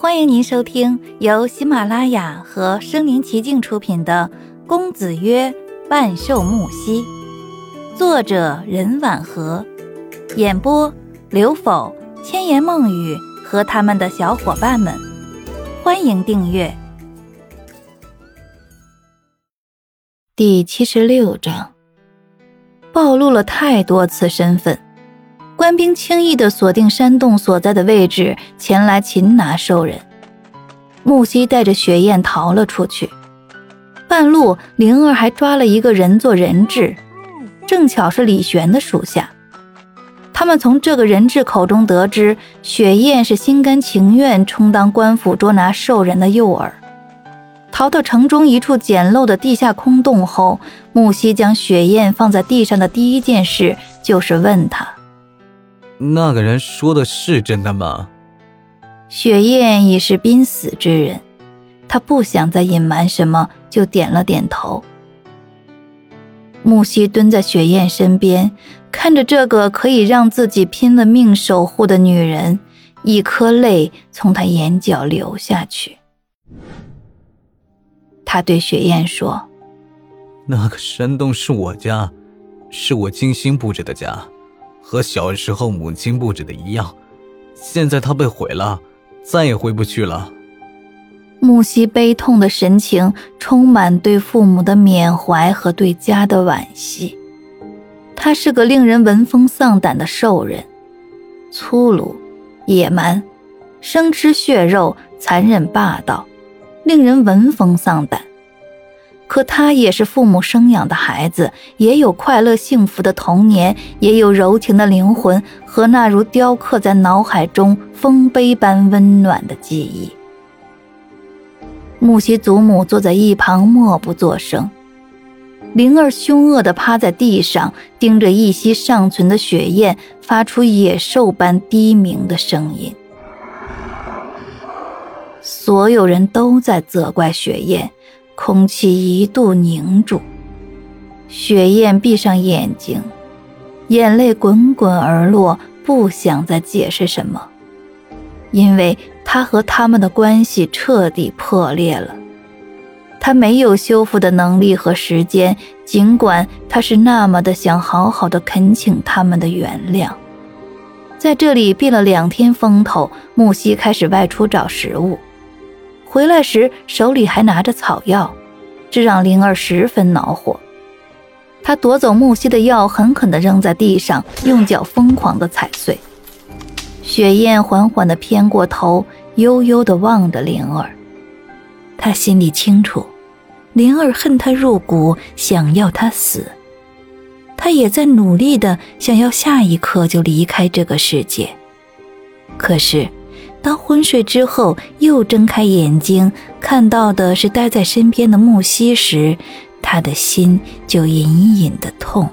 欢迎您收听由喜马拉雅和声临其境出品的《公子曰万寿木兮》，作者任婉和，演播刘否、千言梦语和他们的小伙伴们。欢迎订阅。第七十六章，暴露了太多次身份。官兵轻易地锁定山洞所在的位置，前来擒拿兽人。木西带着雪雁逃了出去，半路灵儿还抓了一个人做人质，正巧是李玄的属下。他们从这个人质口中得知，雪雁是心甘情愿充当官府捉拿兽人的诱饵。逃到城中一处简陋的地下空洞后，木西将雪雁放在地上的第一件事就是问他。那个人说的是真的吗？雪雁已是濒死之人，他不想再隐瞒什么，就点了点头。木西蹲在雪雁身边，看着这个可以让自己拼了命守护的女人，一颗泪从他眼角流下去。他对雪雁说：“那个山洞是我家，是我精心布置的家。”和小时候母亲布置的一样，现在它被毁了，再也回不去了。木西悲痛的神情充满对父母的缅怀和对家的惋惜。他是个令人闻风丧胆的兽人，粗鲁、野蛮，生吃血肉，残忍霸道，令人闻风丧胆。可他也是父母生养的孩子，也有快乐幸福的童年，也有柔情的灵魂和那如雕刻在脑海中丰碑般温暖的记忆。木西祖母坐在一旁默不作声，灵儿凶恶地趴在地上，盯着一息尚存的雪雁，发出野兽般低鸣的声音。所有人都在责怪雪雁。空气一度凝住，雪雁闭上眼睛，眼泪滚滚而落，不想再解释什么，因为他和他们的关系彻底破裂了。他没有修复的能力和时间，尽管他是那么的想好好的恳请他们的原谅。在这里避了两天风头，木西开始外出找食物。回来时手里还拿着草药，这让灵儿十分恼火。他夺走木西的药，狠狠地扔在地上，用脚疯狂地踩碎。雪雁缓缓地偏过头，悠悠地望着灵儿。他心里清楚，灵儿恨他入骨，想要他死。他也在努力地想要下一刻就离开这个世界，可是。当昏睡之后，又睁开眼睛，看到的是待在身边的木西时，他的心就隐隐的痛，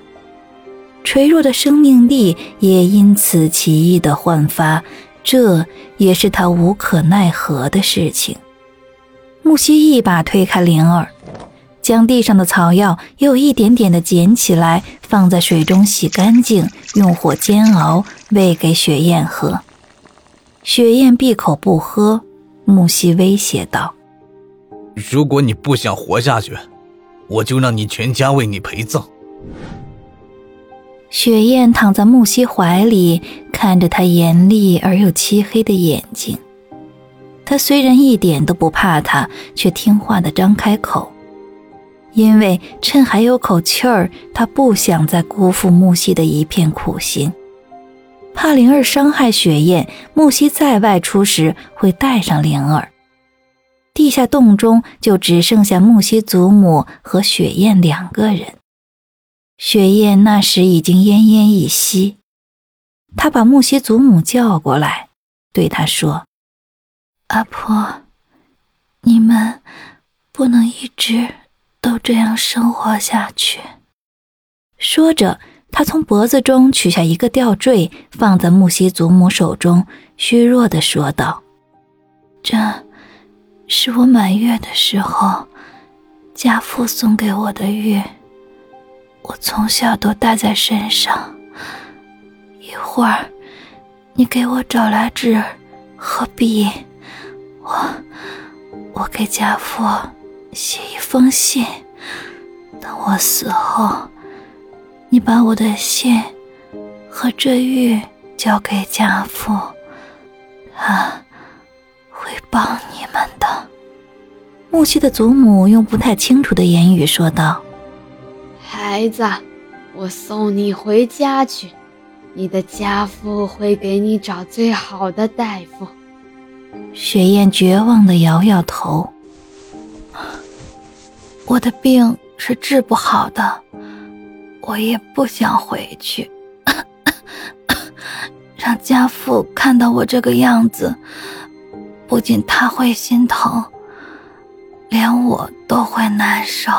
垂弱的生命力也因此奇异的焕发，这也是他无可奈何的事情。木西一把推开灵儿，将地上的草药又一点点的捡起来，放在水中洗干净，用火煎熬，喂给雪雁喝。雪雁闭口不喝，木西威胁道：“如果你不想活下去，我就让你全家为你陪葬。”雪雁躺在木西怀里，看着他严厉而又漆黑的眼睛。他虽然一点都不怕他，却听话的张开口，因为趁还有口气儿，他不想再辜负木西的一片苦心。怕灵儿伤害雪雁，木西在外出时会带上灵儿。地下洞中就只剩下木西祖母和雪雁两个人。雪雁那时已经奄奄一息，他把木西祖母叫过来，对她说：“阿婆，你们不能一直都这样生活下去。”说着。他从脖子中取下一个吊坠，放在木西祖母手中，虚弱地说道：“这是我满月的时候，家父送给我的玉，我从小都戴在身上。一会儿，你给我找来纸和笔，我我给家父写一封信，等我死后，你把我的信和这玉交给家父，他会帮你们的。木西的祖母用不太清楚的言语说道：“孩子，我送你回家去，你的家父会给你找最好的大夫。”雪雁绝望的摇摇头：“ 我的病是治不好的，我也不想回去，让家父看到我这个样子，不仅他会心疼。”连我都会难受。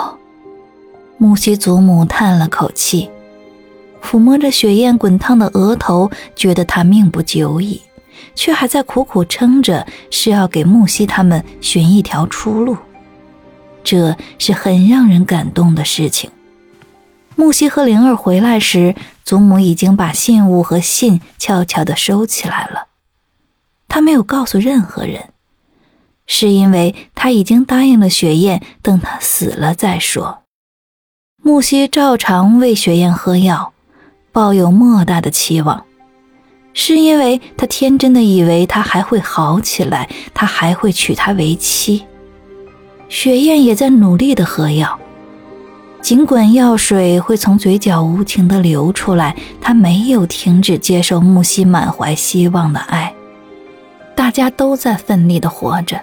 木西祖母叹了口气，抚摸着雪雁滚烫的额头，觉得她命不久矣，却还在苦苦撑着，是要给木西他们寻一条出路。这是很让人感动的事情。木西和灵儿回来时，祖母已经把信物和信悄悄地收起来了，她没有告诉任何人。是因为他已经答应了雪雁，等他死了再说。木西照常为雪雁喝药，抱有莫大的期望，是因为他天真的以为他还会好起来，他还会娶她为妻。雪雁也在努力的喝药，尽管药水会从嘴角无情的流出来，他没有停止接受木西满怀希望的爱。大家都在奋力的活着。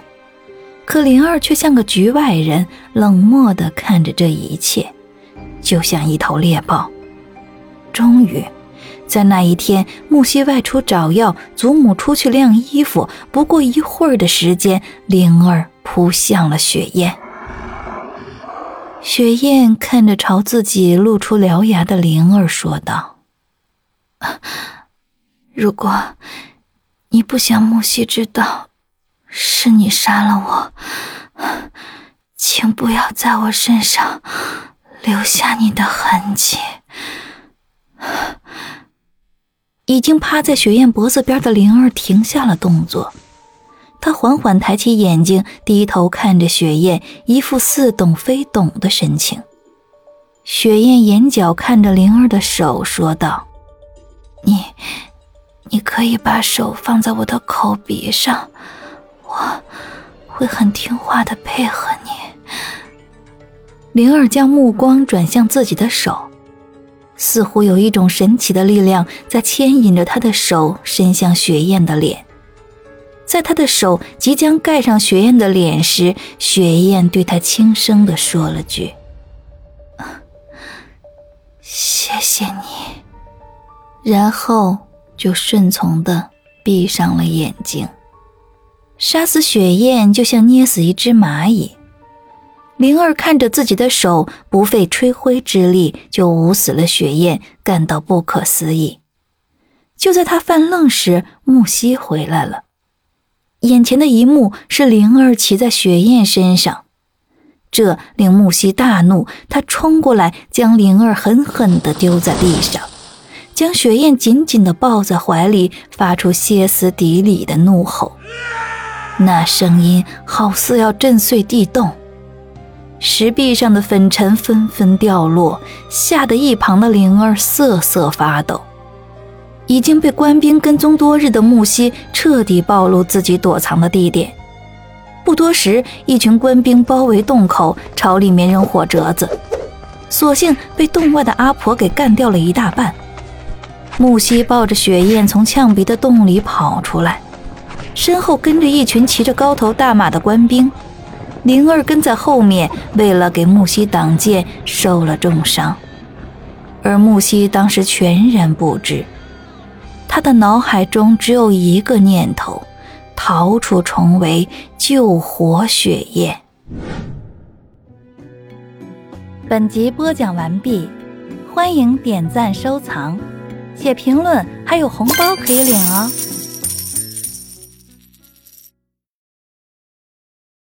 可灵儿却像个局外人，冷漠地看着这一切，就像一头猎豹。终于，在那一天，木西外出找药，祖母出去晾衣服，不过一会儿的时间，灵儿扑向了雪雁。雪雁看着朝自己露出獠牙的灵儿，说道：“如果你不想木西知道。”是你杀了我，请不要在我身上留下你的痕迹。已经趴在雪雁脖子边的灵儿停下了动作，他缓缓抬起眼睛，低头看着雪雁，一副似懂非懂的神情。雪雁眼角看着灵儿的手，说道：“你，你可以把手放在我的口鼻上。”我会很听话的配合你。灵儿将目光转向自己的手，似乎有一种神奇的力量在牵引着他的手伸向雪雁的脸。在他的手即将盖上雪雁的脸时，雪雁对他轻声的说了句：“谢谢你。”然后就顺从的闭上了眼睛。杀死雪雁就像捏死一只蚂蚁。灵儿看着自己的手不费吹灰之力就捂死了雪雁，感到不可思议。就在他犯愣时，木西回来了。眼前的一幕是灵儿骑在雪雁身上，这令木西大怒，他冲过来将灵儿狠狠地丢在地上，将雪雁紧紧地抱在怀里，发出歇斯底里的怒吼。那声音好似要震碎地洞，石壁上的粉尘纷纷掉落，吓得一旁的灵儿瑟瑟发抖。已经被官兵跟踪多日的木西彻底暴露自己躲藏的地点。不多时，一群官兵包围洞口，朝里面扔火折子，所幸被洞外的阿婆给干掉了一大半。木西抱着雪雁从呛鼻的洞里跑出来。身后跟着一群骑着高头大马的官兵，灵儿跟在后面，为了给木西挡箭，受了重伤。而木西当时全然不知，他的脑海中只有一个念头：逃出重围，救活雪雁。本集播讲完毕，欢迎点赞、收藏、写评论，还有红包可以领哦！